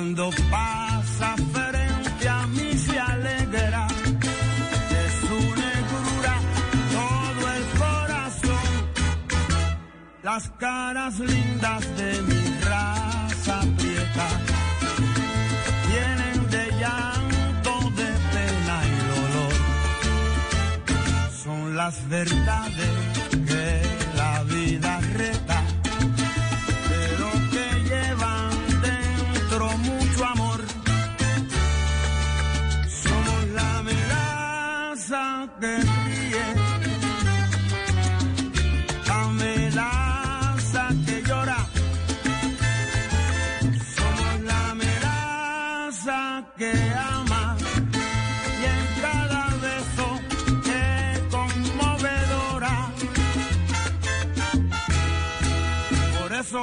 Cuando pasa frente a mí se alegra. De su negrura todo el corazón. Las caras lindas de mi raza prieta tienen de llanto de pena y dolor. Son las verdades que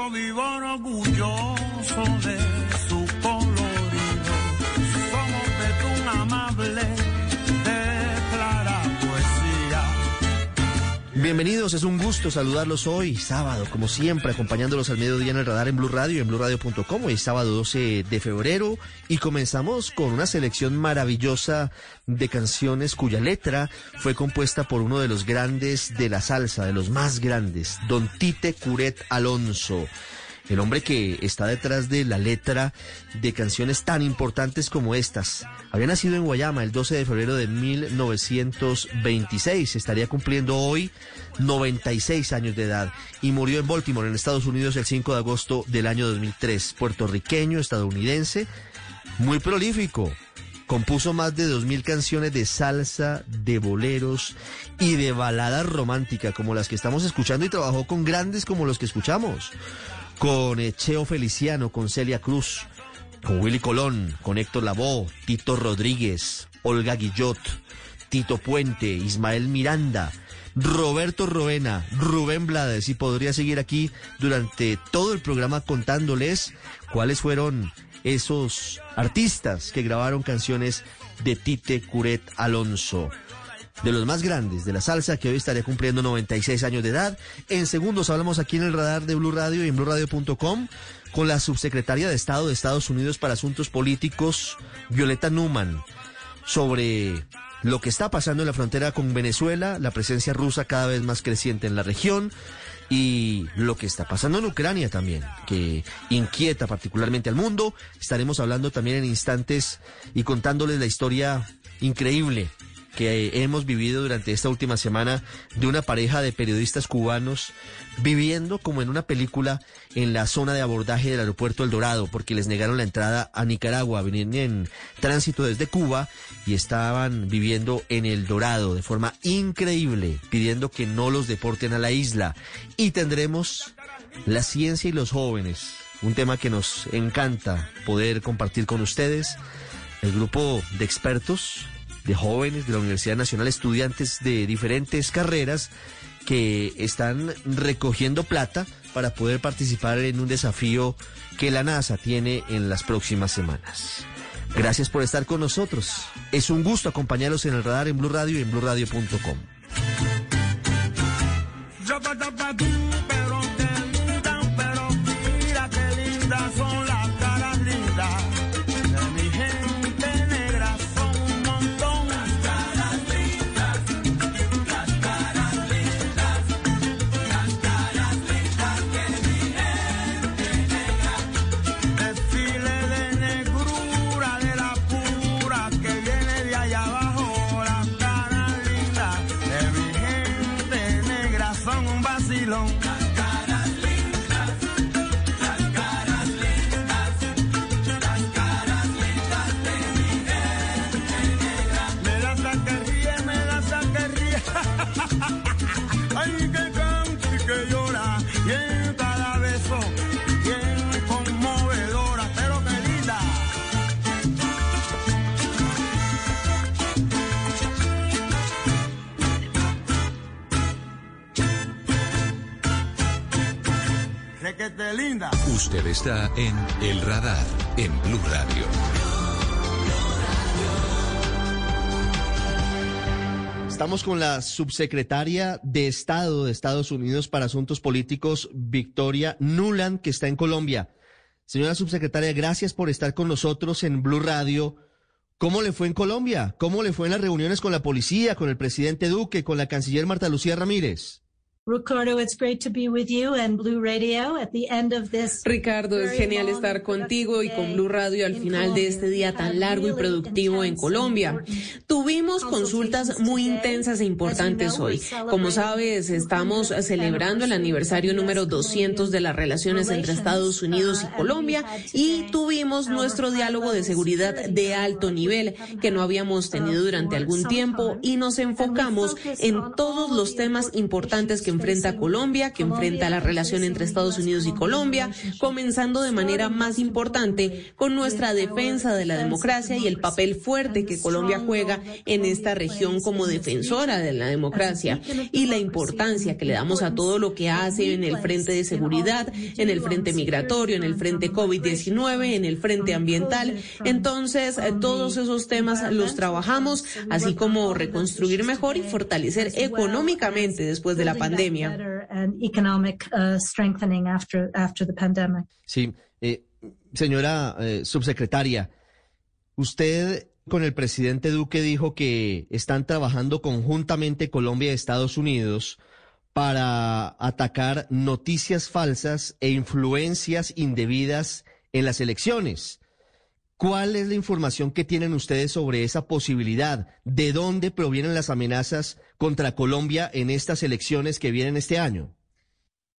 Por eso vivo Bienvenidos, es un gusto saludarlos hoy, sábado, como siempre, acompañándolos al mediodía en el radar en Blue Radio y en BlueRadio.com. Hoy sábado 12 de febrero y comenzamos con una selección maravillosa de canciones cuya letra fue compuesta por uno de los grandes de la salsa, de los más grandes, Don Tite Curet Alonso. El hombre que está detrás de la letra de canciones tan importantes como estas. Había nacido en Guayama el 12 de febrero de 1926. Estaría cumpliendo hoy 96 años de edad. Y murió en Baltimore, en Estados Unidos, el 5 de agosto del año 2003. Puertorriqueño, estadounidense, muy prolífico. Compuso más de 2.000 canciones de salsa, de boleros y de baladas románticas como las que estamos escuchando y trabajó con grandes como los que escuchamos con eh, Cheo Feliciano, con Celia Cruz, con Willy Colón, con Héctor Lavoe, Tito Rodríguez, Olga Guillot, Tito Puente, Ismael Miranda, Roberto Roena, Rubén Blades y podría seguir aquí durante todo el programa contándoles cuáles fueron esos artistas que grabaron canciones de Tite Curet Alonso de los más grandes de la salsa, que hoy estaría cumpliendo 96 años de edad. En segundos hablamos aquí en el radar de Blue Radio y en BlueRadio.com con la subsecretaria de Estado de Estados Unidos para Asuntos Políticos, Violeta Newman, sobre lo que está pasando en la frontera con Venezuela, la presencia rusa cada vez más creciente en la región y lo que está pasando en Ucrania también, que inquieta particularmente al mundo. Estaremos hablando también en instantes y contándoles la historia increíble que hemos vivido durante esta última semana de una pareja de periodistas cubanos viviendo como en una película en la zona de abordaje del aeropuerto El Dorado porque les negaron la entrada a Nicaragua, venían en tránsito desde Cuba y estaban viviendo en El Dorado de forma increíble, pidiendo que no los deporten a la isla. Y tendremos la ciencia y los jóvenes, un tema que nos encanta poder compartir con ustedes. El grupo de expertos de jóvenes de la Universidad Nacional, estudiantes de diferentes carreras que están recogiendo plata para poder participar en un desafío que la NASA tiene en las próximas semanas. Gracias por estar con nosotros. Es un gusto acompañarlos en el radar en Blue Radio y en BlueRadio.com. Usted está en El Radar, en Blue Radio. Estamos con la subsecretaria de Estado de Estados Unidos para Asuntos Políticos, Victoria Nuland, que está en Colombia. Señora subsecretaria, gracias por estar con nosotros en Blue Radio. ¿Cómo le fue en Colombia? ¿Cómo le fue en las reuniones con la policía, con el presidente Duque, con la canciller Marta Lucía Ramírez? Ricardo, it's great to be with you and Blue Radio at the end of this. Ricardo, es genial estar contigo y con Blue Radio al final in de este día tan largo y productivo en Colombia. Tuvimos consultas muy intensas e importantes hoy. Como sabes, estamos celebrando el aniversario número 200 de las relaciones entre Estados Unidos y Colombia y tuvimos nuestro diálogo de seguridad de alto nivel que no habíamos tenido durante algún tiempo y nos enfocamos en todos los temas importantes que enfrenta Colombia, que enfrenta la relación entre Estados Unidos y Colombia, comenzando de manera más importante con nuestra defensa de la democracia y el papel fuerte que Colombia juega en esta región como defensora de la democracia y la importancia que le damos a todo lo que hace en el frente de seguridad, en el frente migratorio, en el frente COVID-19, en el frente ambiental. Entonces, eh, todos esos temas los trabajamos, así como reconstruir mejor y fortalecer económicamente después de la pandemia. And economic strengthening after after the pandemic. Sí, eh, señora eh, subsecretaria, usted con el presidente Duque dijo que están trabajando conjuntamente Colombia y Estados Unidos para atacar noticias falsas e influencias indebidas en las elecciones. ¿Cuál es la información que tienen ustedes sobre esa posibilidad? ¿De dónde provienen las amenazas contra Colombia en estas elecciones que vienen este año?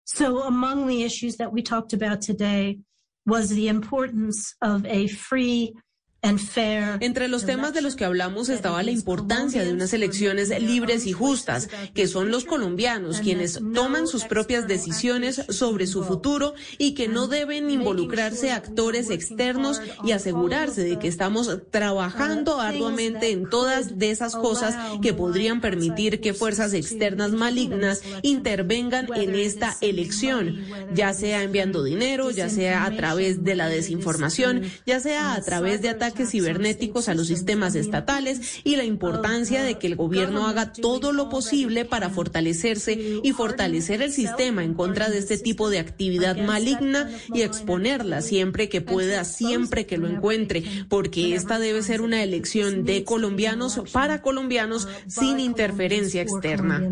So among the issues that we talked about today was the importance of a free Entre los temas de los que hablamos estaba la importancia de unas elecciones libres y justas, que son los colombianos quienes toman sus propias decisiones sobre su futuro y que no deben involucrarse actores externos y asegurarse de que estamos trabajando arduamente en todas de esas cosas que podrían permitir que fuerzas externas malignas intervengan en esta elección, ya sea enviando dinero, ya sea a través de la desinformación, ya sea a través de ataques cibernéticos a los sistemas estatales y la importancia de que el gobierno haga todo lo posible para fortalecerse y fortalecer el sistema en contra de este tipo de actividad maligna y exponerla siempre que pueda, siempre que lo encuentre, porque esta debe ser una elección de colombianos para colombianos sin interferencia externa.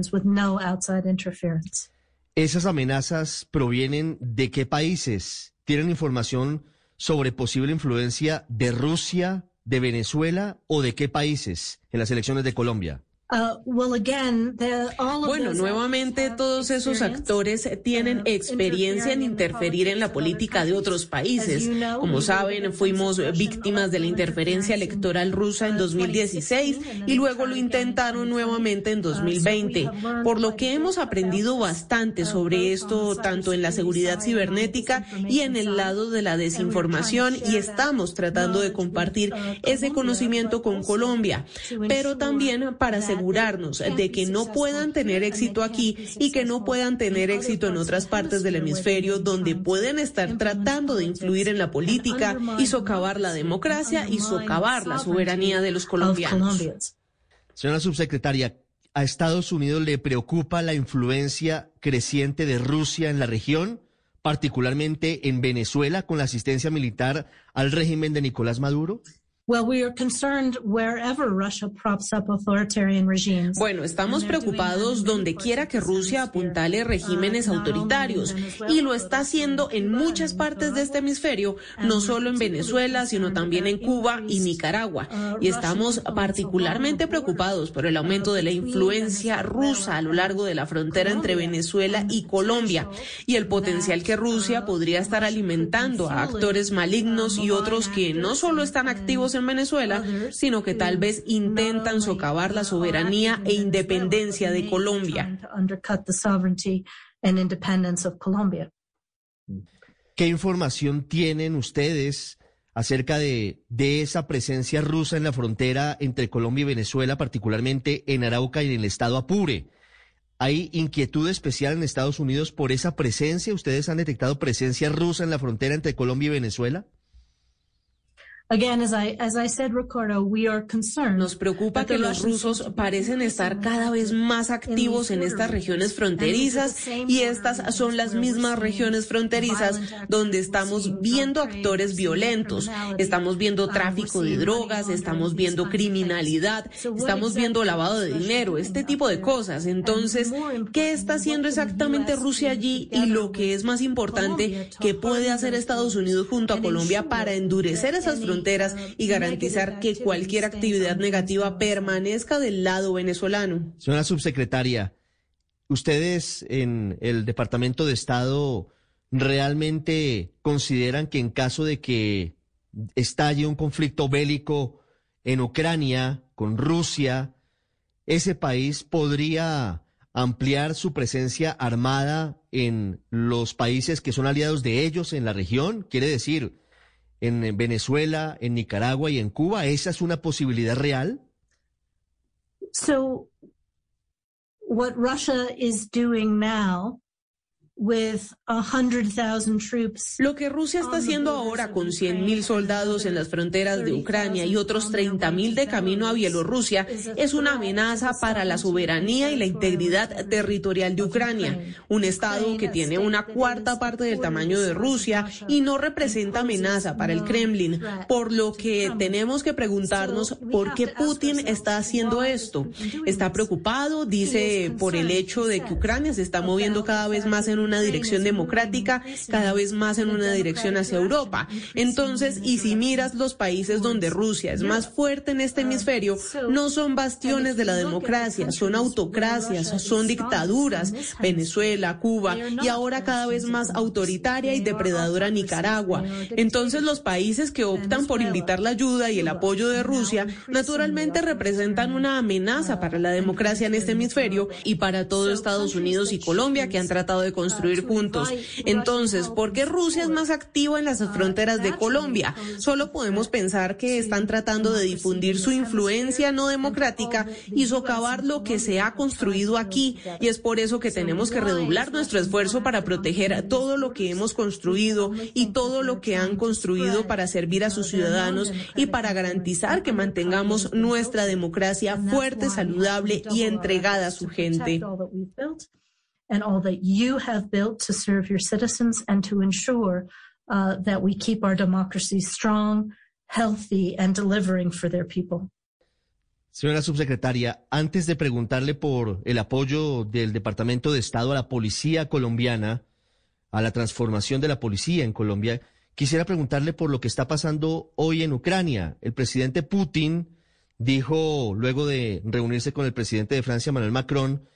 ¿Esas amenazas provienen de qué países? ¿Tienen información sobre posible influencia de Rusia, de Venezuela o de qué países en las elecciones de Colombia? Uh, Bueno, nuevamente todos esos actores tienen uh, experiencia en interferir en la política de otros países. Como saben, fuimos víctimas de la interferencia electoral rusa en 2016 y luego lo intentaron nuevamente en 2020. Por lo que hemos aprendido bastante sobre esto, tanto en la seguridad cibernética y en el lado de la desinformación, y estamos tratando de compartir ese conocimiento con Colombia, pero también para asegurarnos de que no puedan tener éxito aquí y que no puedan tener éxito en otras partes del hemisferio donde pueden estar tratando de influir en la política y socavar la democracia y socavar la soberanía de los colombianos. Señora subsecretaria, ¿a Estados Unidos le preocupa la influencia creciente de Rusia en la región, particularmente en Venezuela, con la asistencia militar al régimen de Nicolás Maduro? Bueno, estamos preocupados donde quiera que Rusia apuntale regímenes autoritarios y lo está haciendo en muchas partes de este hemisferio, no solo en Venezuela, sino también en Cuba y Nicaragua. Y estamos particularmente preocupados por el aumento de la influencia rusa a lo largo de la frontera entre Venezuela y Colombia y el potencial que Rusia podría estar alimentando a actores malignos y otros que no solo están activos en Venezuela, sino que tal vez intentan socavar la soberanía e independencia de Colombia. ¿Qué información tienen ustedes acerca de, de esa presencia rusa en la frontera entre Colombia y Venezuela, particularmente en Arauca y en el estado Apure? ¿Hay inquietud especial en Estados Unidos por esa presencia? ¿Ustedes han detectado presencia rusa en la frontera entre Colombia y Venezuela? Nos preocupa que los rusos parecen estar cada vez más activos en estas regiones fronterizas y estas son las mismas regiones fronterizas donde estamos viendo actores violentos, estamos viendo tráfico de drogas, estamos viendo criminalidad, estamos viendo lavado de dinero, este tipo de cosas. Entonces, ¿qué está haciendo exactamente Rusia allí? Y lo que es más importante, ¿qué puede hacer Estados Unidos junto a Colombia para endurecer esas fronteras? Y garantizar que cualquier actividad negativa permanezca del lado venezolano. Señora subsecretaria, ¿ustedes en el Departamento de Estado realmente consideran que en caso de que estalle un conflicto bélico en Ucrania con Rusia, ese país podría ampliar su presencia armada en los países que son aliados de ellos en la región? Quiere decir, en Venezuela, en Nicaragua y en Cuba? ¿Esa es una posibilidad real? So, what Russia is doing now lo que Rusia está haciendo ahora con 100.000 soldados en las fronteras de Ucrania y otros 30.000 de camino a Bielorrusia es una amenaza para la soberanía y la integridad territorial de Ucrania, un estado que tiene una cuarta parte del tamaño de Rusia y no representa amenaza para el Kremlin, por lo que tenemos que preguntarnos por qué Putin está haciendo esto. Está preocupado, dice, por el hecho de que Ucrania se está moviendo cada vez más en un una dirección democrática, cada vez más en una dirección hacia Europa. Entonces, y si miras los países donde Rusia es más fuerte en este hemisferio, no son bastiones de la democracia, son autocracias, son dictaduras, Venezuela, Cuba y ahora cada vez más autoritaria y depredadora Nicaragua. Entonces, los países que optan por invitar la ayuda y el apoyo de Rusia, naturalmente representan una amenaza para la democracia en este hemisferio y para todo Estados Unidos y Colombia que han tratado de construir construir juntos. Entonces, ¿por qué Rusia es más activa en las fronteras de Colombia? Solo podemos pensar que están tratando de difundir su influencia no democrática y socavar lo que se ha construido aquí. Y es por eso que tenemos que redoblar nuestro esfuerzo para proteger todo lo que hemos construido y todo lo que han construido para servir a sus ciudadanos y para garantizar que mantengamos nuestra democracia fuerte, saludable y entregada a su gente. And all that you have built to serve your citizens and to ensure uh, that we keep our democracy strong, healthy, and delivering for their people. Señora subsecretaria, antes de preguntarle por el apoyo del Departamento de Estado a la policía colombiana, a la transformación de la policía en Colombia, quisiera preguntarle por lo que está pasando hoy en Ucrania. El presidente Putin dijo, luego de reunirse con el presidente de Francia, Manuel Macron,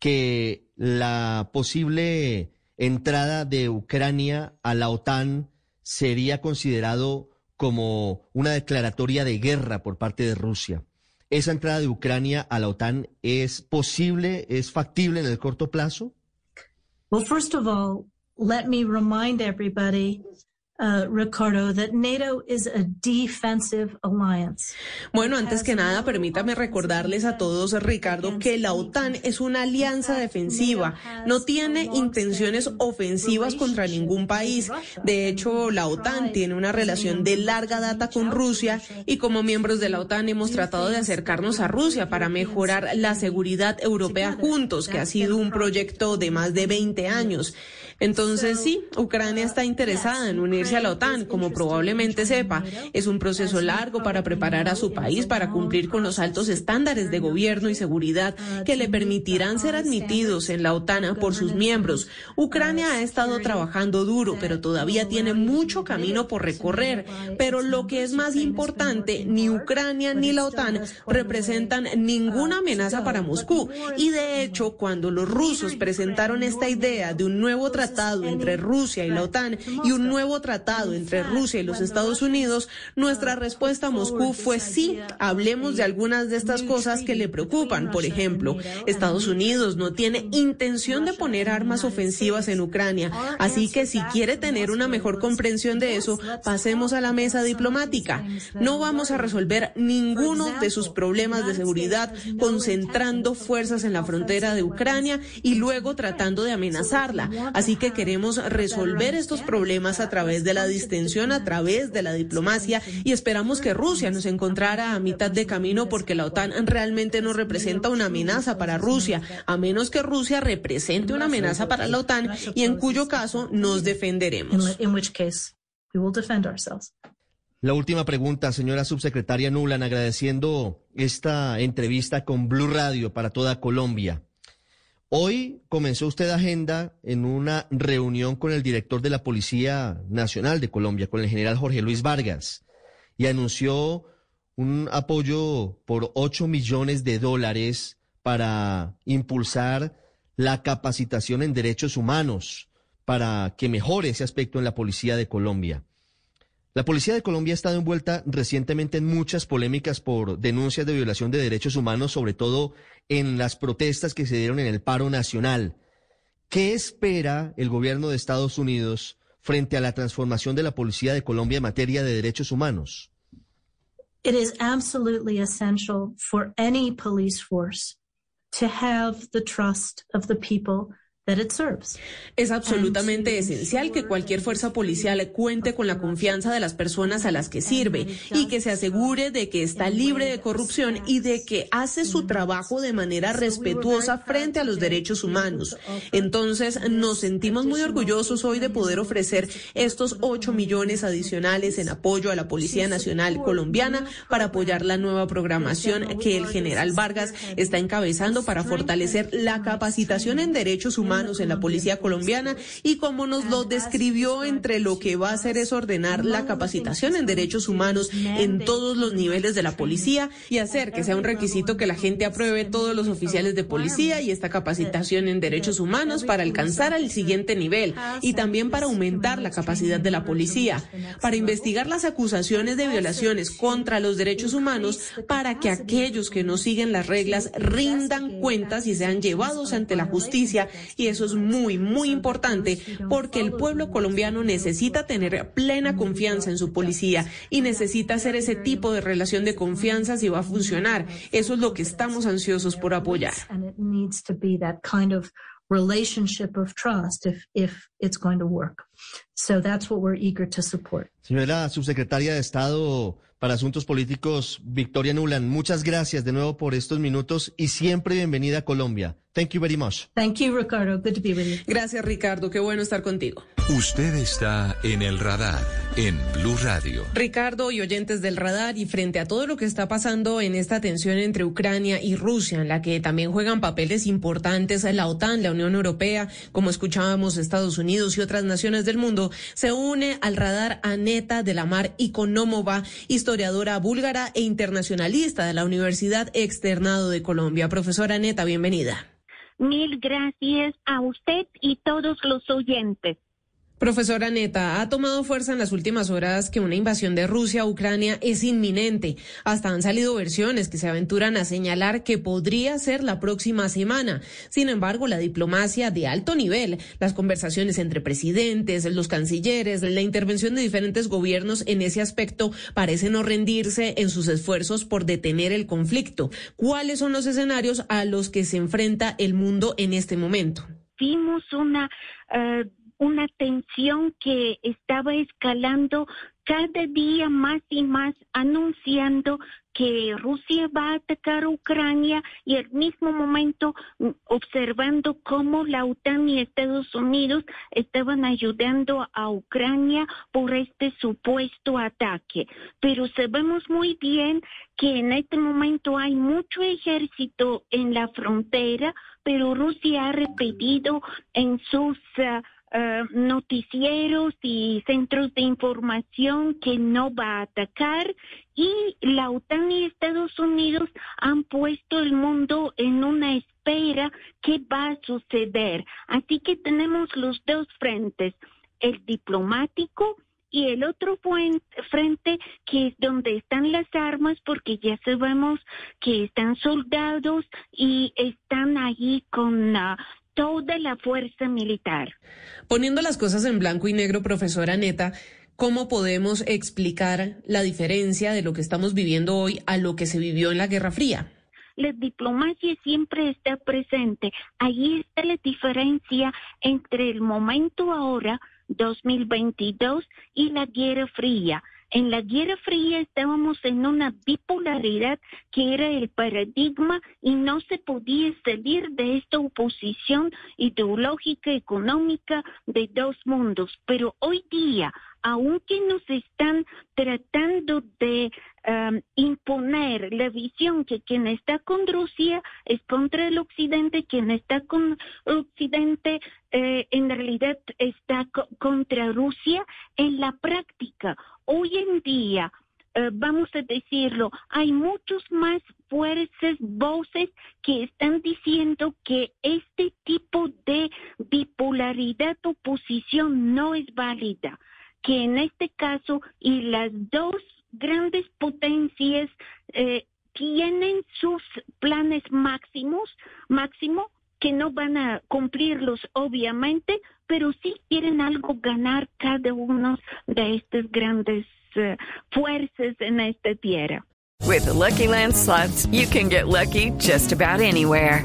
que la posible entrada de Ucrania a la OTAN sería considerado como una declaratoria de guerra por parte de Rusia. ¿Esa entrada de Ucrania a la OTAN es posible, es factible en el corto plazo? Well, first of all, let me remind everybody uh, Ricardo, that NATO is a defensive alliance. Bueno, antes que nada, permítame recordarles a todos, Ricardo, que la OTAN es una alianza defensiva. No tiene intenciones ofensivas contra ningún país. De hecho, la OTAN tiene una relación de larga data con Rusia y como miembros de la OTAN hemos tratado de acercarnos a Rusia para mejorar la seguridad europea juntos, que ha sido un proyecto de más de 20 años. Entonces, sí, Ucrania está interesada en unirse a la OTAN, como probablemente sepa. Es un proceso largo para preparar a su país para cumplir con los altos estándares de gobierno y seguridad que le permitirán ser admitidos en la OTAN por sus miembros. Ucrania ha estado trabajando duro, pero todavía tiene mucho camino por recorrer. Pero lo que es más importante, ni Ucrania ni la OTAN representan ninguna amenaza para Moscú. Y de hecho, cuando los rusos presentaron esta idea de un nuevo tratado, tratado entre Rusia y la OTAN y un nuevo tratado entre Rusia y los Estados Unidos, nuestra respuesta a Moscú fue sí, hablemos de algunas de estas cosas que le preocupan. Por ejemplo, Estados Unidos no tiene intención de poner armas ofensivas en Ucrania, así que si quiere tener una mejor comprensión de eso, pasemos a la mesa diplomática. No vamos a resolver ninguno de sus problemas de seguridad concentrando fuerzas en la frontera de Ucrania y luego tratando de amenazarla. Así que queremos resolver estos problemas a través de la distensión, a través de la diplomacia y esperamos que Rusia nos encontrara a mitad de camino porque la OTAN realmente no representa una amenaza para Rusia, a menos que Rusia represente una amenaza para la OTAN y en cuyo caso nos defenderemos. La última pregunta, señora subsecretaria Nulan, agradeciendo esta entrevista con Blue Radio para toda Colombia. Hoy comenzó usted agenda en una reunión con el director de la Policía Nacional de Colombia, con el general Jorge Luis Vargas, y anunció un apoyo por 8 millones de dólares para impulsar la capacitación en derechos humanos, para que mejore ese aspecto en la Policía de Colombia. La Policía de Colombia ha estado envuelta recientemente en muchas polémicas por denuncias de violación de derechos humanos, sobre todo en las protestas que se dieron en el paro nacional. ¿Qué espera el gobierno de Estados Unidos frente a la transformación de la Policía de Colombia en materia de derechos humanos? It is absolutely essential for any police force to have the trust of the people es absolutamente esencial que cualquier fuerza policial cuente con la confianza de las personas a las que sirve y que se asegure de que está libre de corrupción y de que hace su trabajo de manera respetuosa frente a los derechos humanos. Entonces, nos sentimos muy orgullosos hoy de poder ofrecer estos 8 millones adicionales en apoyo a la Policía Nacional Colombiana para apoyar la nueva programación que el general Vargas está encabezando para fortalecer la capacitación en derechos humanos en la policía colombiana y como nos lo describió entre lo que va a hacer es ordenar la capacitación en derechos humanos en todos los niveles de la policía y hacer que sea un requisito que la gente apruebe todos los oficiales de policía y esta capacitación en derechos humanos para alcanzar al siguiente nivel y también para aumentar la capacidad de la policía, para investigar las acusaciones de violaciones contra los derechos humanos para que aquellos que no siguen las reglas rindan cuentas y sean llevados ante la justicia y eso es muy, muy importante porque el pueblo colombiano necesita tener plena confianza en su policía y necesita hacer ese tipo de relación de confianza si va a funcionar. Eso es lo que estamos ansiosos por apoyar. relationship of trust if, if it's going to work. So that's what we're eager to support. Señora subsecretaria de Estado para Asuntos Políticos, Victoria Nuland, muchas gracias de nuevo por estos minutos y siempre bienvenida a Colombia. Thank you very much. Thank you, Ricardo. Good to be with you. Gracias, Ricardo. Qué bueno estar contigo. Usted está en el radar en Blue Radio. Ricardo y oyentes del radar y frente a todo lo que está pasando en esta tensión entre Ucrania y Rusia, en la que también juegan papeles importantes la OTAN, la Unión Europea, como escuchábamos Estados Unidos y otras naciones del mundo, se une al radar Aneta de la Mar Ikonomova, historiadora búlgara e internacionalista de la Universidad Externado de Colombia. Profesora Aneta, bienvenida. Mil gracias a usted y todos los oyentes. Profesora Neta, ha tomado fuerza en las últimas horas que una invasión de Rusia a Ucrania es inminente. Hasta han salido versiones que se aventuran a señalar que podría ser la próxima semana. Sin embargo, la diplomacia de alto nivel, las conversaciones entre presidentes, los cancilleres, la intervención de diferentes gobiernos en ese aspecto parece no rendirse en sus esfuerzos por detener el conflicto. ¿Cuáles son los escenarios a los que se enfrenta el mundo en este momento? Vimos una uh una tensión que estaba escalando cada día más y más, anunciando que Rusia va a atacar Ucrania y al mismo momento mm, observando cómo la OTAN y Estados Unidos estaban ayudando a Ucrania por este supuesto ataque. Pero sabemos muy bien que en este momento hay mucho ejército en la frontera, pero Rusia ha repetido en sus uh, Uh, noticieros y centros de información que no va a atacar y la OTAN y Estados Unidos han puesto el mundo en una espera que va a suceder. Así que tenemos los dos frentes, el diplomático y el otro frente que es donde están las armas porque ya sabemos que están soldados y están allí con uh, toda la fuerza militar. Poniendo las cosas en blanco y negro, profesora Neta, ¿cómo podemos explicar la diferencia de lo que estamos viviendo hoy a lo que se vivió en la Guerra Fría? La diplomacia siempre está presente. Ahí está la diferencia entre el momento ahora, 2022, y la Guerra Fría. En la Guerra Fría estábamos en una bipolaridad que era el paradigma y no se podía salir de esta oposición ideológica económica de dos mundos. Pero hoy día, aunque nos están tratando de imponer la visión que quien está con Rusia es contra el Occidente, quien está con Occidente eh, en realidad está contra Rusia, en la práctica, hoy en día, eh, vamos a decirlo, hay muchos más fuerzas, voces que están diciendo que este tipo de bipolaridad oposición no es válida que en este caso y las dos grandes potencias eh, tienen sus planes máximos, máximo, que no van a cumplirlos obviamente, pero sí quieren algo ganar cada uno de estas grandes uh, fuerzas en esta tierra. With the Lucky Land slots, you can get lucky just about anywhere.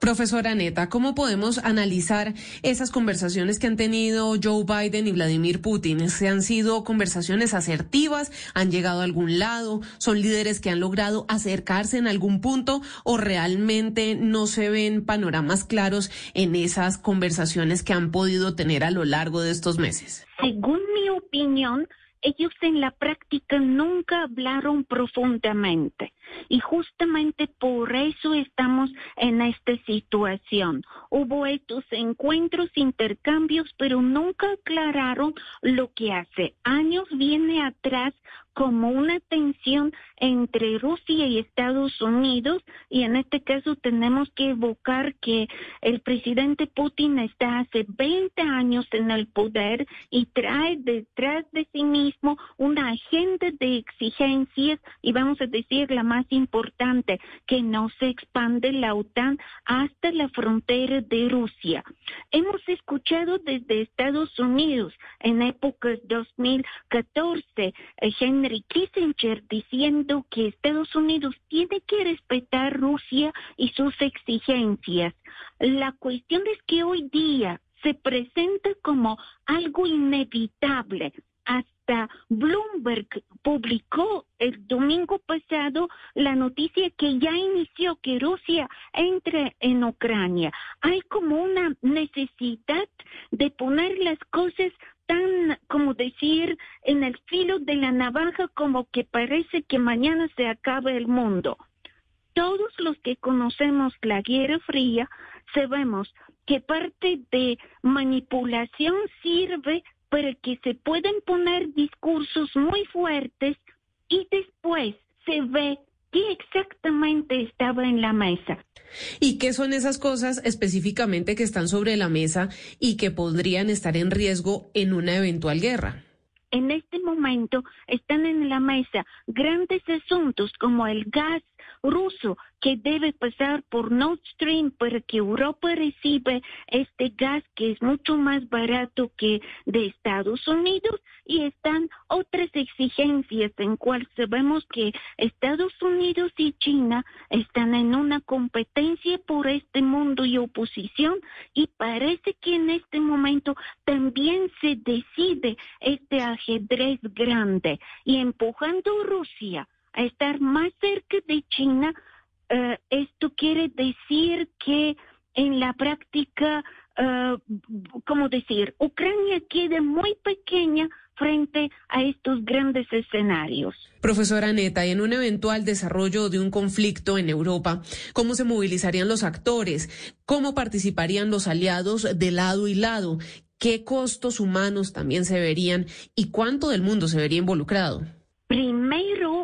Profesora Neta, ¿cómo podemos analizar esas conversaciones que han tenido Joe Biden y Vladimir Putin? ¿Se han sido conversaciones asertivas? ¿Han llegado a algún lado? ¿Son líderes que han logrado acercarse en algún punto o realmente no se ven panoramas claros en esas conversaciones que han podido tener a lo largo de estos meses? Según mi opinión, ellos en la práctica nunca hablaron profundamente. Y justamente por eso estamos en esta situación. Hubo estos encuentros, intercambios, pero nunca aclararon lo que hace años viene atrás como una tensión entre Rusia y Estados Unidos y en este caso tenemos que evocar que el presidente Putin está hace 20 años en el poder y trae detrás de sí mismo una agenda de exigencias y vamos a decir la más importante, que no se expande la OTAN hasta la frontera de Rusia. Hemos escuchado desde Estados Unidos en épocas 2014 eh, Henry Kissinger diciendo que Estados Unidos tiene que respetar Rusia y sus exigencias. La cuestión es que hoy día se presenta como algo inevitable. Hasta Bloomberg publicó el domingo pasado la noticia que ya inició que Rusia entre en Ucrania. Hay como una necesidad de poner las cosas tan, como decir, en el filo de la navaja como que parece que mañana se acaba el mundo. Todos los que conocemos la Guerra Fría sabemos que parte de manipulación sirve para que se puedan poner discursos muy fuertes y después se ve qué exactamente estaba en la mesa. ¿Y qué son esas cosas específicamente que están sobre la mesa y que podrían estar en riesgo en una eventual guerra? En este momento están en la mesa grandes asuntos como el gas ruso que debe pasar por Nord Stream para que Europa reciba este gas que es mucho más barato que de Estados Unidos y están otras exigencias en cual sabemos que Estados Unidos y China están en una competencia por este mundo y oposición y parece que en este momento también se decide este ajedrez grande y empujando a Rusia a estar más cerca de China, eh, esto quiere decir que en la práctica, uh, ¿cómo decir? Ucrania queda muy pequeña frente a estos grandes escenarios. Profesora Neta, y en un eventual desarrollo de un conflicto en Europa, ¿cómo se movilizarían los actores? ¿Cómo participarían los aliados de lado y lado? ¿Qué costos humanos también se verían y cuánto del mundo se vería involucrado? Primero,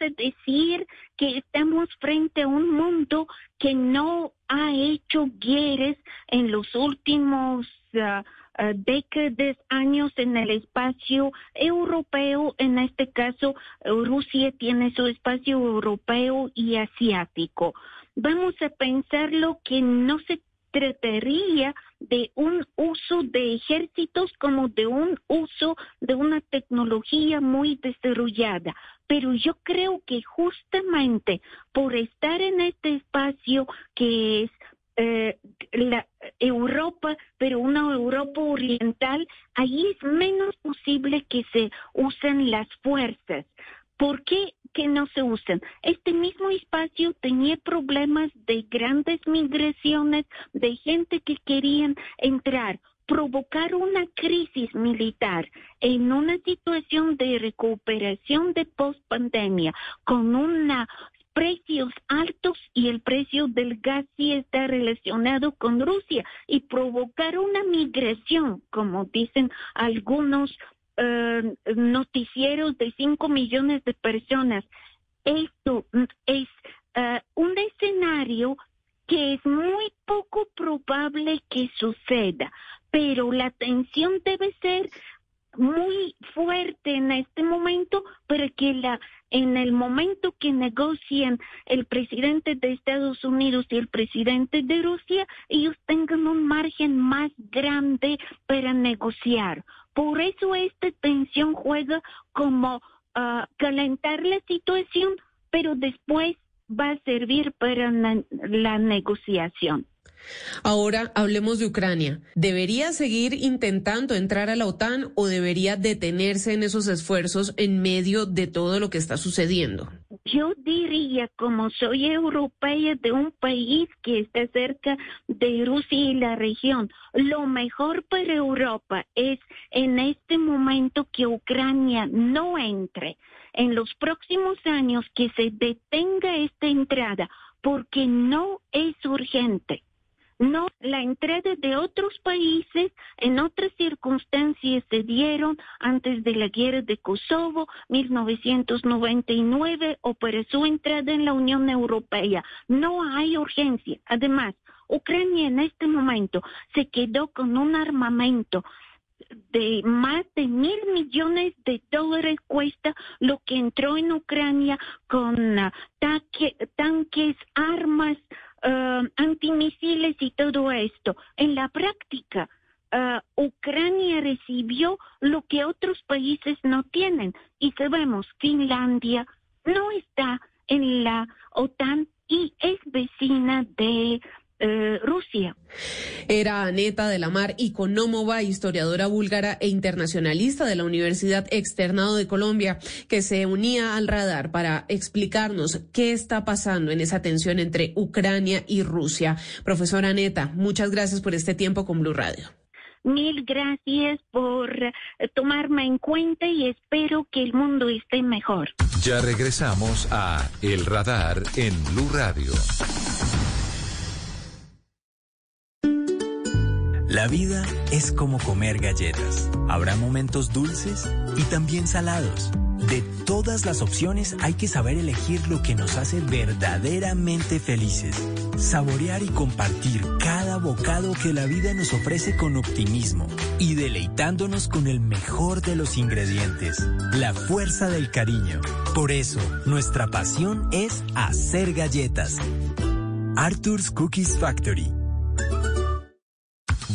a decir que estamos frente a un mundo que no ha hecho guerras en los últimos uh, uh, décadas, años en el espacio europeo. En este caso, Rusia tiene su espacio europeo y asiático. Vamos a pensar lo que no se trataría de un uso de ejércitos como de un uso de una tecnología muy desarrollada. Pero yo creo que justamente por estar en este espacio que es eh, la Europa, pero una Europa oriental, ahí es menos posible que se usen las fuerzas. ¿Por qué que no se usan? Este mismo espacio tenía problemas de grandes migraciones, de gente que querían entrar provocar una crisis militar en una situación de recuperación de post-pandemia con unos precios altos y el precio del gas sí está relacionado con Rusia y provocar una migración, como dicen algunos eh, noticieros de 5 millones de personas. Esto es eh, un escenario que es muy poco probable que suceda, pero la tensión debe ser muy fuerte en este momento para que la en el momento que negocien el presidente de Estados Unidos y el presidente de Rusia, ellos tengan un margen más grande para negociar. Por eso esta tensión juega como uh, calentar la situación, pero después va a servir para la, la negociación. Ahora hablemos de Ucrania. ¿Debería seguir intentando entrar a la OTAN o debería detenerse en esos esfuerzos en medio de todo lo que está sucediendo? Yo diría, como soy europea de un país que está cerca de Rusia y la región, lo mejor para Europa es en este momento que Ucrania no entre. En los próximos años que se detenga esta entrada porque no es urgente no, la entrada de otros países en otras circunstancias se dieron antes de la guerra de Kosovo, 1999, o para su entrada en la Unión Europea. No hay urgencia. Además, Ucrania en este momento se quedó con un armamento de más de mil millones de dólares cuesta lo que entró en Ucrania con uh, tanques, armas, uh, antimisiles y todo esto. En la práctica, uh, Ucrania recibió lo que otros países no tienen. Y sabemos, Finlandia no está en la OTAN y es vecina de eh, Rusia. Era Aneta de la Mar Iconómova, historiadora búlgara e internacionalista de la Universidad Externado de Colombia, que se unía al radar para explicarnos qué está pasando en esa tensión entre Ucrania y Rusia. Profesora Aneta, muchas gracias por este tiempo con Blue Radio. Mil gracias por tomarme en cuenta y espero que el mundo esté mejor. Ya regresamos a El Radar en Blue Radio. La vida es como comer galletas. Habrá momentos dulces y también salados. De todas las opciones hay que saber elegir lo que nos hace verdaderamente felices. Saborear y compartir cada bocado que la vida nos ofrece con optimismo y deleitándonos con el mejor de los ingredientes, la fuerza del cariño. Por eso, nuestra pasión es hacer galletas. Arthur's Cookies Factory.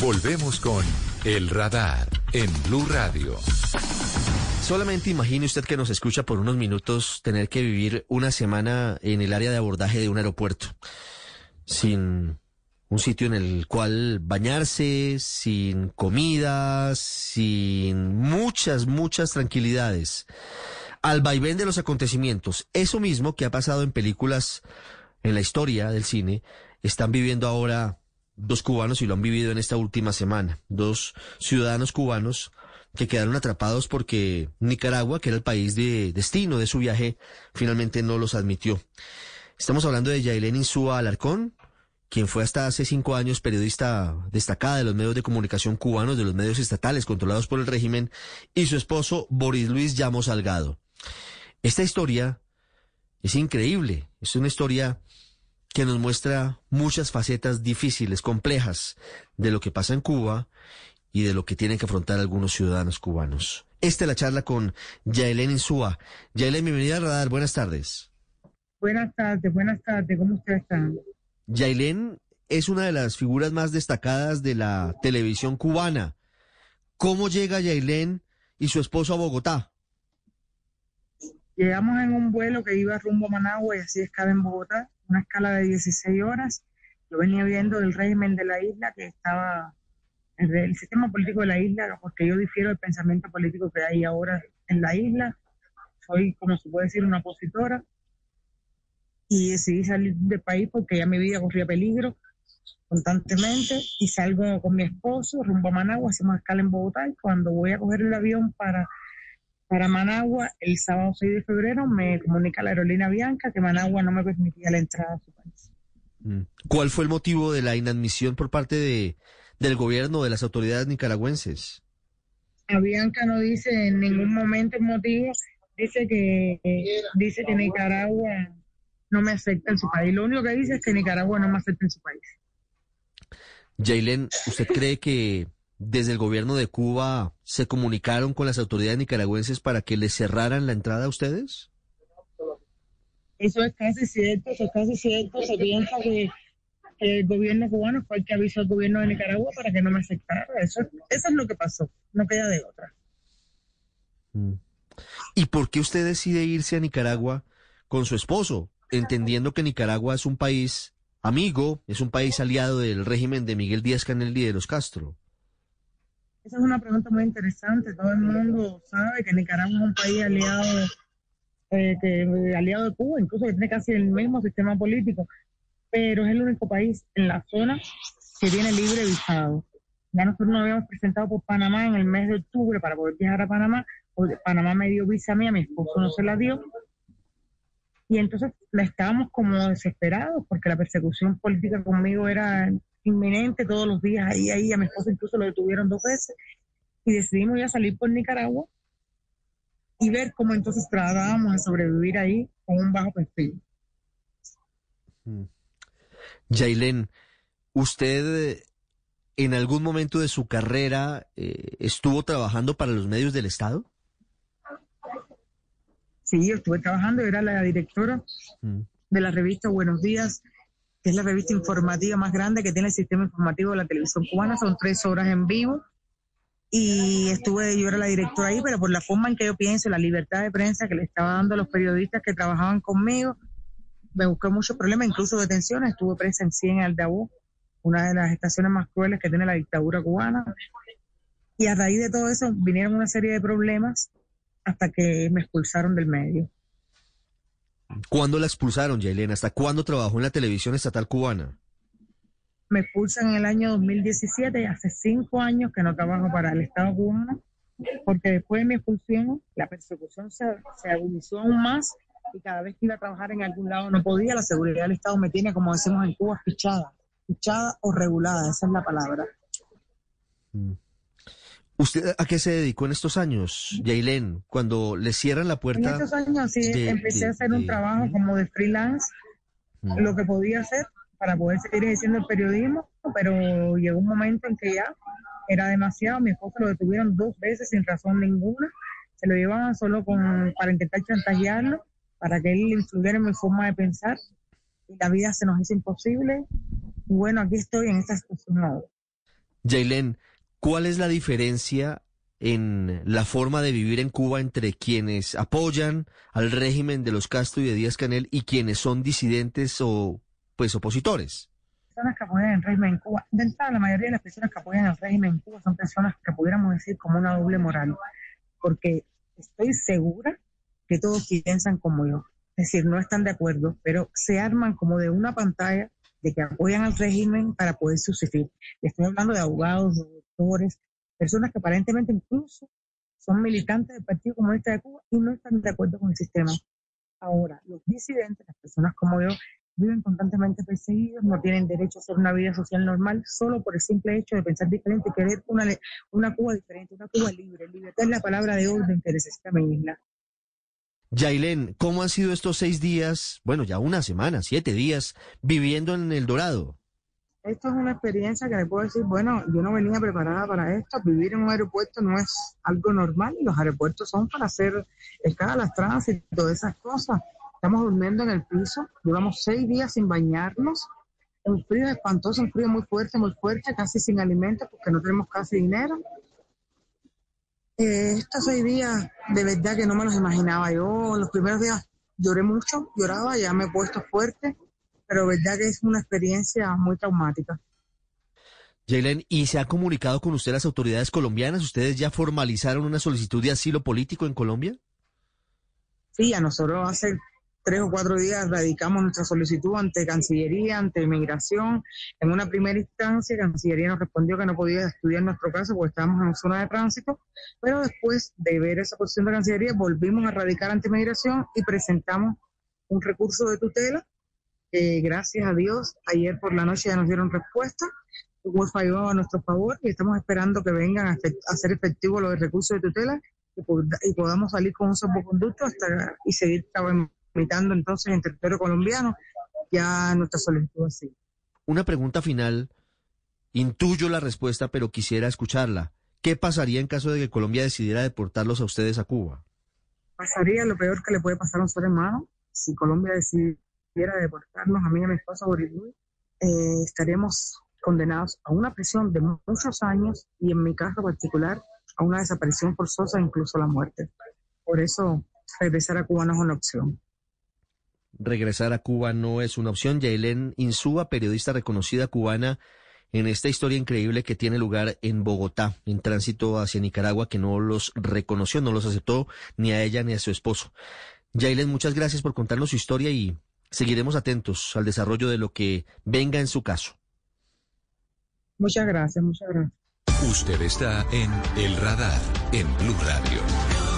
Volvemos con El Radar en Blue Radio. Solamente imagine usted que nos escucha por unos minutos tener que vivir una semana en el área de abordaje de un aeropuerto, sin un sitio en el cual bañarse, sin comida, sin muchas, muchas tranquilidades. Al vaivén de los acontecimientos, eso mismo que ha pasado en películas en la historia del cine, están viviendo ahora dos cubanos y lo han vivido en esta última semana. Dos ciudadanos cubanos que quedaron atrapados porque Nicaragua, que era el país de destino de su viaje, finalmente no los admitió. Estamos hablando de Yailén Insúa Alarcón, quien fue hasta hace cinco años periodista destacada de los medios de comunicación cubanos, de los medios estatales controlados por el régimen, y su esposo Boris Luis Llamo Salgado. Esta historia es increíble, es una historia que nos muestra muchas facetas difíciles, complejas, de lo que pasa en Cuba y de lo que tienen que afrontar algunos ciudadanos cubanos. Esta es la charla con Yaelén Insúa. Yaelén, bienvenida al radar. Buenas tardes. Buenas tardes, buenas tardes. ¿Cómo usted está? Yailén es una de las figuras más destacadas de la televisión cubana. ¿Cómo llega Yailén y su esposo a Bogotá? Llegamos en un vuelo que iba rumbo a Managua y así escala en Bogotá, una escala de 16 horas. Yo venía viendo el régimen de la isla que estaba, el, sistema político de la isla, porque yo difiero del pensamiento político que hay ahora en la isla. Soy, como se puede decir, una opositora y decidí salir del país porque ya mi vida corría peligro constantemente y salgo con mi esposo rumbo a Managua, hacemos escala en Bogotá y cuando voy a coger el avión para, para Managua el sábado 6 de febrero me comunica la aerolínea Bianca que Managua no me permitía la entrada a su país. Mm. ¿Cuál fue el motivo de la inadmisión por parte de, del gobierno, de las autoridades nicaragüenses? A Bianca no dice en ningún momento el motivo, dice que, dice que Nicaragua no me acepta en su país. Lo único que dice es que Nicaragua no me acepta en su país. Jailen, ¿usted cree que desde el gobierno de Cuba se comunicaron con las autoridades nicaragüenses para que les cerraran la entrada a ustedes? Eso es casi cierto, eso es casi cierto. Se piensa que el gobierno cubano fue el que avisó al gobierno de Nicaragua para que no me aceptara. Eso, eso es lo que pasó, no queda de otra. Mm. ¿Y por qué usted decide irse a Nicaragua con su esposo? entendiendo que Nicaragua es un país amigo, es un país aliado del régimen de Miguel Díaz Canel y de los Castro? Esa es una pregunta muy interesante. Todo el mundo sabe que Nicaragua es un país aliado, eh, que, aliado de Cuba, incluso que tiene casi el mismo sistema político, pero es el único país en la zona que tiene libre visado. Ya nosotros nos habíamos presentado por Panamá en el mes de octubre para poder viajar a Panamá. Panamá me dio visa a mí, a mi esposo no se la dio y entonces estábamos como desesperados porque la persecución política conmigo era inminente todos los días ahí, ahí, a mi esposo incluso lo detuvieron dos veces y decidimos ya salir por Nicaragua y ver cómo entonces tratábamos de sobrevivir ahí con un bajo perfil. Mm. Jailen, ¿usted en algún momento de su carrera eh, estuvo trabajando para los medios del Estado? Sí, yo estuve trabajando, era la directora mm. de la revista Buenos Días, que es la revista informativa más grande que tiene el sistema informativo de la televisión cubana, son tres horas en vivo. Y estuve, yo era la directora ahí, pero por la forma en que yo pienso, la libertad de prensa que le estaba dando a los periodistas que trabajaban conmigo, me busqué muchos problemas, incluso detenciones. Estuve presa en 100 en Aldabú, una de las estaciones más crueles que tiene la dictadura cubana. Y a raíz de todo eso vinieron una serie de problemas hasta que me expulsaron del medio. ¿Cuándo la expulsaron, Yailena? ¿Hasta cuándo trabajó en la televisión estatal cubana? Me expulsan en el año 2017 y hace cinco años que no trabajo para el Estado cubano, porque después de mi expulsión la persecución se, se agudizó aún más y cada vez que iba a trabajar en algún lado no podía, la seguridad del Estado me tiene, como decimos en Cuba, fichada, fichada o regulada, esa es la palabra. ¿Usted a qué se dedicó en estos años, Yailén? Cuando le cierran la En puerta. estos años sí de- empecé de- a hacer un de- trabajo como de freelance, Mm. lo que podía hacer para poder seguir ejerciendo el periodismo, pero llegó un momento en que ya era demasiado. Mi esposo lo detuvieron dos veces sin razón ninguna. Se lo llevaban solo con, para intentar chantajearlo, para que él influyera en mi forma de pensar. Y la vida se nos hizo imposible. Y bueno, aquí estoy en esta situación ahora. ¿Cuál es la diferencia en la forma de vivir en Cuba entre quienes apoyan al régimen de los Castro y de Díaz Canel y quienes son disidentes o pues opositores? personas que apoyan el régimen en Cuba, de entrada la mayoría de las personas que apoyan el régimen en Cuba son personas que pudiéramos decir como una doble moral, porque estoy segura que todos piensan como yo, es decir, no están de acuerdo, pero se arman como de una pantalla de que apoyan al régimen para poder subsistir. Estoy hablando de abogados, de doctores, personas que aparentemente incluso son militantes del Partido Comunista de Cuba y no están de acuerdo con el sistema. Ahora, los disidentes, las personas como yo, viven constantemente perseguidos, no tienen derecho a hacer una vida social normal solo por el simple hecho de pensar diferente querer una, una Cuba diferente, una Cuba libre. Libertad es la palabra de orden que necesita mi isla. Yailén, ¿cómo han sido estos seis días, bueno, ya una semana, siete días, viviendo en El Dorado? Esto es una experiencia que le puedo decir, bueno, yo no venía preparada para esto. Vivir en un aeropuerto no es algo normal. Los aeropuertos son para hacer escalas, tránsito, esas cosas. Estamos durmiendo en el piso. Llevamos seis días sin bañarnos. Un frío espantoso, un frío muy fuerte, muy fuerte, casi sin alimentos porque no tenemos casi dinero. Eh, estos seis días, de verdad que no me los imaginaba. Yo los primeros días lloré mucho, lloraba, ya me he puesto fuerte, pero verdad que es una experiencia muy traumática. Yailén, ¿y se ha comunicado con usted las autoridades colombianas? ¿Ustedes ya formalizaron una solicitud de asilo político en Colombia? Sí, a nosotros hace tres o cuatro días radicamos nuestra solicitud ante Cancillería, ante Migración. En una primera instancia, Cancillería nos respondió que no podía estudiar nuestro caso porque estábamos en zona de tránsito, pero después de ver esa posición de Cancillería, volvimos a radicar ante Migración y presentamos un recurso de tutela. que gracias a Dios, ayer por la noche ya nos dieron respuesta. Hubo falló a nuestro favor y estamos esperando que vengan a, hacer efectivo los recursos de tutela y, pod- y podamos salir con un salvoconducto hasta y seguir tramitando entonces en territorio colombiano ya nuestra solicitud así. Una pregunta final. Intuyo la respuesta, pero quisiera escucharla. ¿Qué pasaría en caso de que Colombia decidiera deportarlos a ustedes a Cuba? Pasaría lo peor que le puede pasar a un ser humano si Colombia decidiera deportarnos a mí y a mi esposo Boris Luis, eh, estaríamos condenados a una prisión de mu- muchos años y en mi caso particular a una desaparición forzosa e incluso la muerte. Por eso regresar a Cuba no es una opción. Regresar a Cuba no es una opción. Yailén Insúa, periodista reconocida cubana, en esta historia increíble que tiene lugar en Bogotá, en tránsito hacia Nicaragua, que no los reconoció, no los aceptó ni a ella ni a su esposo. Yailén, muchas gracias por contarnos su historia y seguiremos atentos al desarrollo de lo que venga en su caso. Muchas gracias, muchas gracias. Usted está en El Radar, en Blue Radio.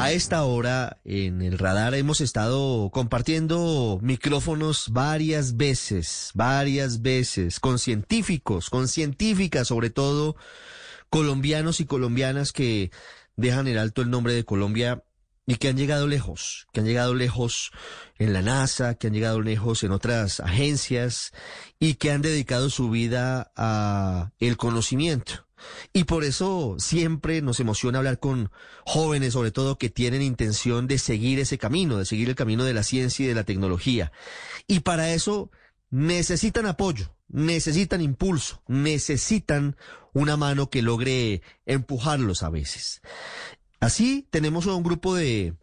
A esta hora en el radar hemos estado compartiendo micrófonos varias veces, varias veces, con científicos, con científicas sobre todo, colombianos y colombianas que dejan en alto el nombre de Colombia y que han llegado lejos, que han llegado lejos en la NASA, que han llegado lejos en otras agencias y que han dedicado su vida a el conocimiento. Y por eso siempre nos emociona hablar con jóvenes, sobre todo, que tienen intención de seguir ese camino, de seguir el camino de la ciencia y de la tecnología. Y para eso necesitan apoyo, necesitan impulso, necesitan una mano que logre empujarlos a veces. Así tenemos a un grupo de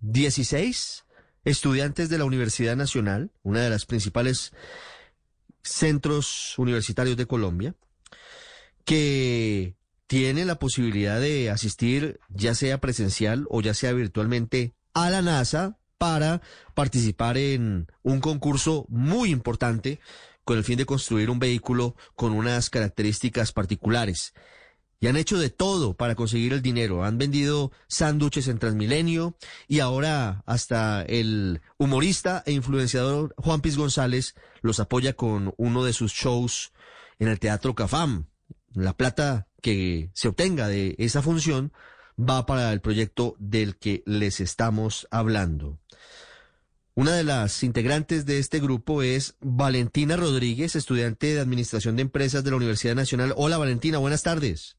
16 estudiantes de la Universidad Nacional, una de las principales centros universitarios de Colombia, que tiene la posibilidad de asistir, ya sea presencial o ya sea virtualmente, a la NASA para participar en un concurso muy importante con el fin de construir un vehículo con unas características particulares. Y han hecho de todo para conseguir el dinero. Han vendido sándwiches en Transmilenio y ahora hasta el humorista e influenciador Juan Piz González los apoya con uno de sus shows en el Teatro Cafam. La plata que se obtenga de esa función va para el proyecto del que les estamos hablando. Una de las integrantes de este grupo es Valentina Rodríguez, estudiante de Administración de Empresas de la Universidad Nacional. Hola Valentina, buenas tardes.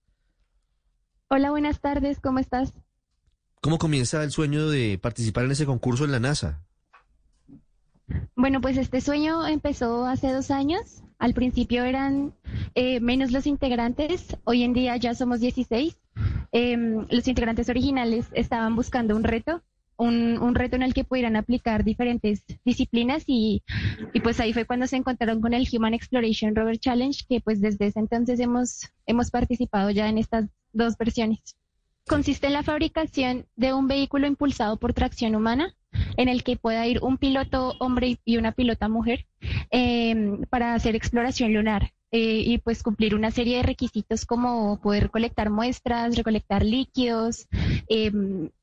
Hola, buenas tardes, ¿cómo estás? ¿Cómo comienza el sueño de participar en ese concurso en la NASA? Bueno, pues este sueño empezó hace dos años. Al principio eran eh, menos los integrantes, hoy en día ya somos 16. Em, los integrantes originales estaban buscando un reto un, reto en el que pudieran aplicar diferentes disciplinas y, y, pues ahí fue cuando se encontraron con el Human Exploration Rover Challenge, que pues desde ese entonces hemos, hemos participado ya en estas dos versiones. Consiste en la fabricación de un vehículo impulsado por tracción humana en el que pueda ir un piloto hombre y una pilota mujer eh, para hacer exploración lunar. Eh, y pues cumplir una serie de requisitos como poder recolectar muestras, recolectar líquidos, eh,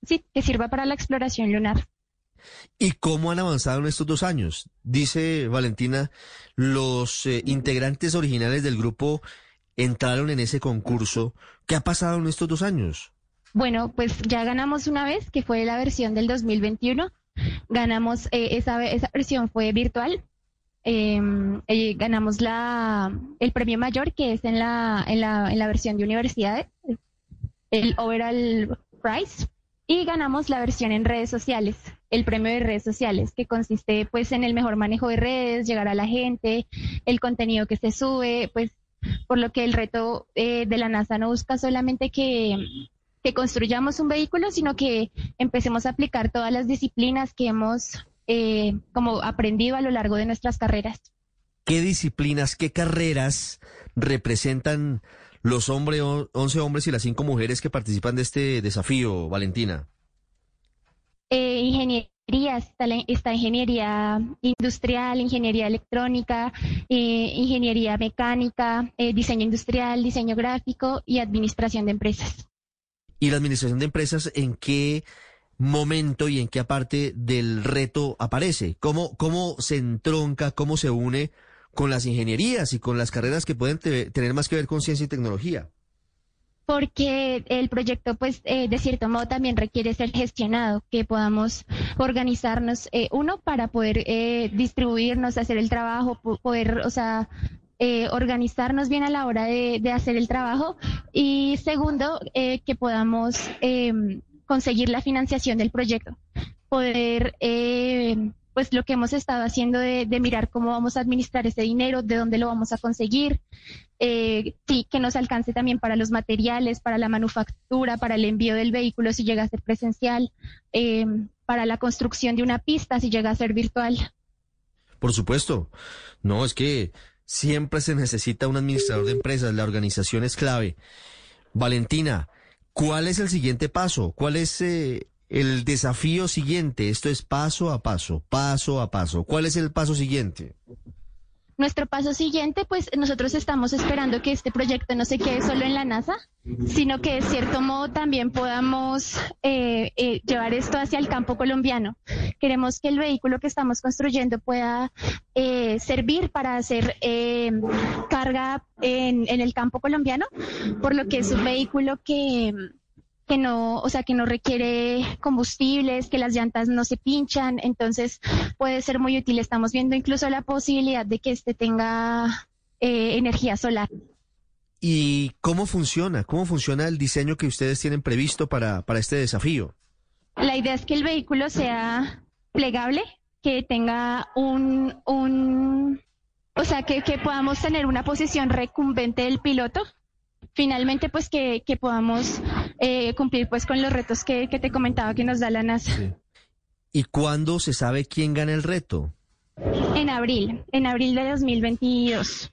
sí, que sirva para la exploración lunar. ¿Y cómo han avanzado en estos dos años? Dice Valentina, los eh, integrantes originales del grupo entraron en ese concurso. ¿Qué ha pasado en estos dos años? Bueno, pues ya ganamos una vez, que fue la versión del 2021. Ganamos, esa, esa versión fue virtual, Em, eh, ganamos la, el premio mayor, que es en la, en la, en la versión de universidades, el overall prize, y ganamos la versión en redes sociales, el premio de redes sociales, que consiste pues en el mejor manejo de redes, llegar a la gente, el contenido que se sube, pues por lo que el reto eh, de la NASA no busca solamente que, que construyamos un vehículo, sino que empecemos a aplicar todas las disciplinas que hemos eh, como aprendido a lo largo de nuestras carreras. ¿Qué disciplinas, qué carreras representan los hombres, 11 hombres y las 5 mujeres que participan de este desafío, Valentina? Eh, ingeniería, está, ingeniería industrial, ingeniería electrónica, eh, ingeniería mecánica, diseño industrial, diseño gráfico y administración de empresas. ¿Y la administración de empresas en qué momento y en qué parte del reto aparece? ¿Cómo, cómo se entronca, cómo se une con las ingenierías y con las carreras que pueden tener más que ver con ciencia y tecnología? porque el proyecto, pues, eh, de cierto modo también requiere ser gestionado, que podamos organizarnos, eh, uno, para poder eh, distribuirnos, hacer el trabajo, poder, o sea, organizarnos bien a la hora de, de hacer el trabajo, y segundo, que podamos em, conseguir la financiación del proyecto, poder, eh, pues lo que hemos estado haciendo de, mirar cómo vamos a administrar ese dinero, de dónde lo vamos a conseguir, eh, sí, que nos alcance también para los materiales, para la manufactura, para el envío del vehículo si llega a ser presencial, eh, para la construcción de una pista si llega a ser virtual. Por supuesto. No, es que siempre se necesita un administrador de empresas, la organización es clave. Valentina, ¿Cuál es el siguiente paso? ¿Cuál es eh, el desafío siguiente? Esto es paso a paso, paso a paso. ¿Cuál es el paso siguiente? Nuestro paso siguiente, pues nosotros estamos esperando que este proyecto no se quede solo en la NASA, sino que de cierto modo también podamos eh, eh, llevar esto hacia el campo colombiano. Queremos que el vehículo que estamos construyendo pueda servir para hacer carga en, el campo colombiano, por lo que es un vehículo que, que no, o sea, que no requiere combustibles, que las llantas no se pinchan, entonces puede ser muy útil. Estamos viendo incluso la posibilidad de que este tenga eh, energía solar. ¿Y cómo funciona? ¿Cómo funciona el diseño que ustedes tienen previsto para, para este desafío? La idea es que el vehículo sea plegable, que tenga un, un o sea, que, podamos tener una posición recumbente del piloto. Finalmente, pues que, podamos eh, cumplir pues con los retos que, te comentaba que nos da la NASA. ¿Y cuándo se sabe quién gana el reto? En abril, en abril de 2022.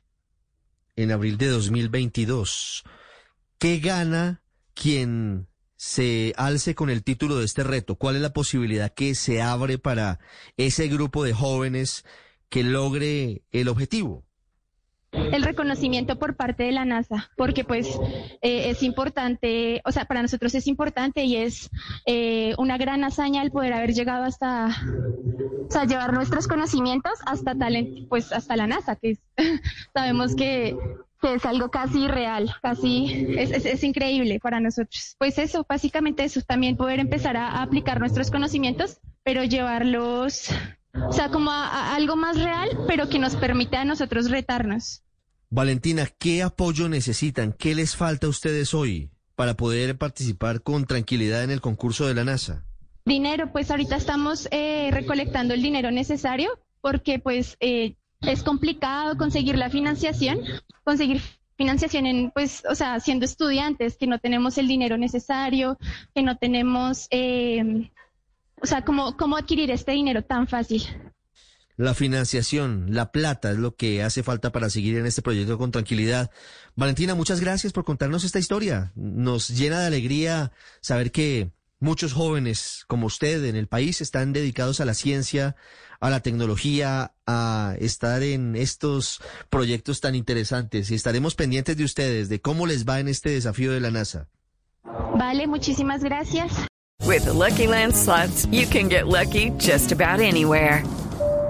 En abril de 2022. ¿Qué gana quien se alce con el título de este reto? ¿Cuál es la posibilidad que se abre para ese grupo de jóvenes que logre el objetivo? El reconocimiento por parte de la NASA, porque pues eh, es importante, o sea, para nosotros es importante y es eh, una gran hazaña el poder haber llegado hasta, o sea, llevar nuestros conocimientos hasta talent, pues hasta la NASA, que es, sabemos que, es algo casi real, casi es, es, increíble para nosotros. Pues eso, básicamente eso, también poder empezar a, aplicar nuestros conocimientos, pero llevarlos, o sea, como a, a algo más real, pero que nos permita a nosotros retarnos. Valentina, ¿qué apoyo necesitan? ¿Qué les falta a ustedes hoy para poder participar con tranquilidad en el concurso de la NASA? Dinero, pues ahorita estamos eh, recolectando el dinero necesario porque pues eh, es complicado conseguir la financiación, conseguir financiación en, pues, o sea, siendo estudiantes, que no tenemos el dinero necesario, que no tenemos, eh, o sea, ¿cómo, cómo adquirir este dinero tan fácil. La financiación, la plata es lo que hace falta para seguir en este proyecto con tranquilidad. Valentina, muchas gracias por contarnos esta historia. Nos llena de alegría saber que muchos jóvenes como usted en el país están dedicados a la ciencia, a la tecnología, a estar en estos proyectos tan interesantes y estaremos pendientes de ustedes, de cómo les va en este desafío de la NASA. Vale, muchísimas gracias. With the Lucky Land slots, you can get lucky just about anywhere.